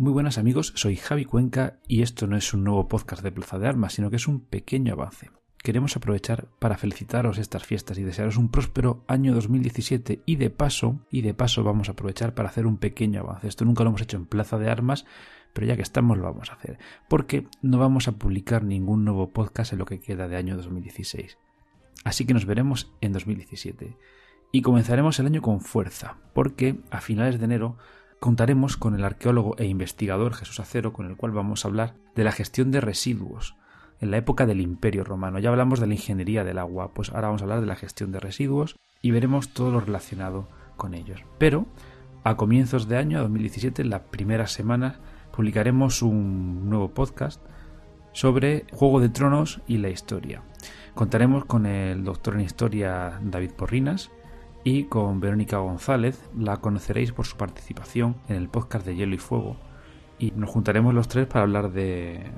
Muy buenas amigos, soy Javi Cuenca y esto no es un nuevo podcast de Plaza de Armas, sino que es un pequeño avance. Queremos aprovechar para felicitaros estas fiestas y desearos un próspero año 2017 y de paso, y de paso vamos a aprovechar para hacer un pequeño avance. Esto nunca lo hemos hecho en Plaza de Armas, pero ya que estamos lo vamos a hacer, porque no vamos a publicar ningún nuevo podcast en lo que queda de año 2016. Así que nos veremos en 2017. Y comenzaremos el año con fuerza, porque a finales de enero contaremos con el arqueólogo e investigador Jesús Acero, con el cual vamos a hablar de la gestión de residuos en la época del Imperio Romano. Ya hablamos de la ingeniería del agua, pues ahora vamos a hablar de la gestión de residuos y veremos todo lo relacionado con ellos. Pero a comienzos de año 2017, en las primeras semanas, publicaremos un nuevo podcast sobre Juego de Tronos y la historia. Contaremos con el doctor en historia David Porrinas, y con Verónica González. La conoceréis por su participación en el podcast de Hielo y Fuego. Y nos juntaremos los tres para hablar de,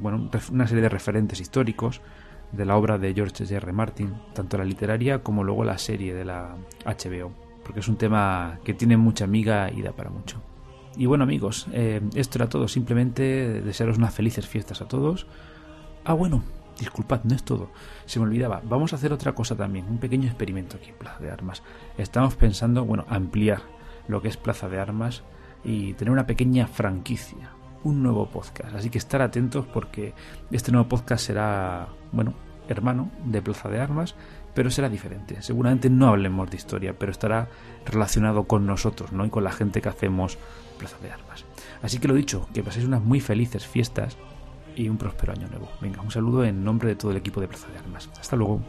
bueno, una serie de referentes históricos de la obra de George R. R. Martin, tanto la literaria como luego la serie de la HBO, porque es un tema que tiene mucha amiga y da para mucho. Y bueno amigos, eh, esto era todo, simplemente desearos unas felices fiestas a todos. Ah bueno, Disculpad, no es todo. Se me olvidaba. Vamos a hacer otra cosa también, un pequeño experimento aquí en Plaza de Armas. Estamos pensando, bueno, ampliar lo que es Plaza de Armas y tener una pequeña franquicia, un nuevo podcast. Así que estar atentos porque este nuevo podcast será, bueno, hermano de Plaza de Armas, pero será diferente. Seguramente no hablemos de historia, pero estará relacionado con nosotros, ¿no? Y con la gente que hacemos Plaza de Armas. Así que lo dicho, que paséis unas muy felices fiestas y un próspero año nuevo. Venga, un saludo en nombre de todo el equipo de Plaza de Armas. Hasta luego.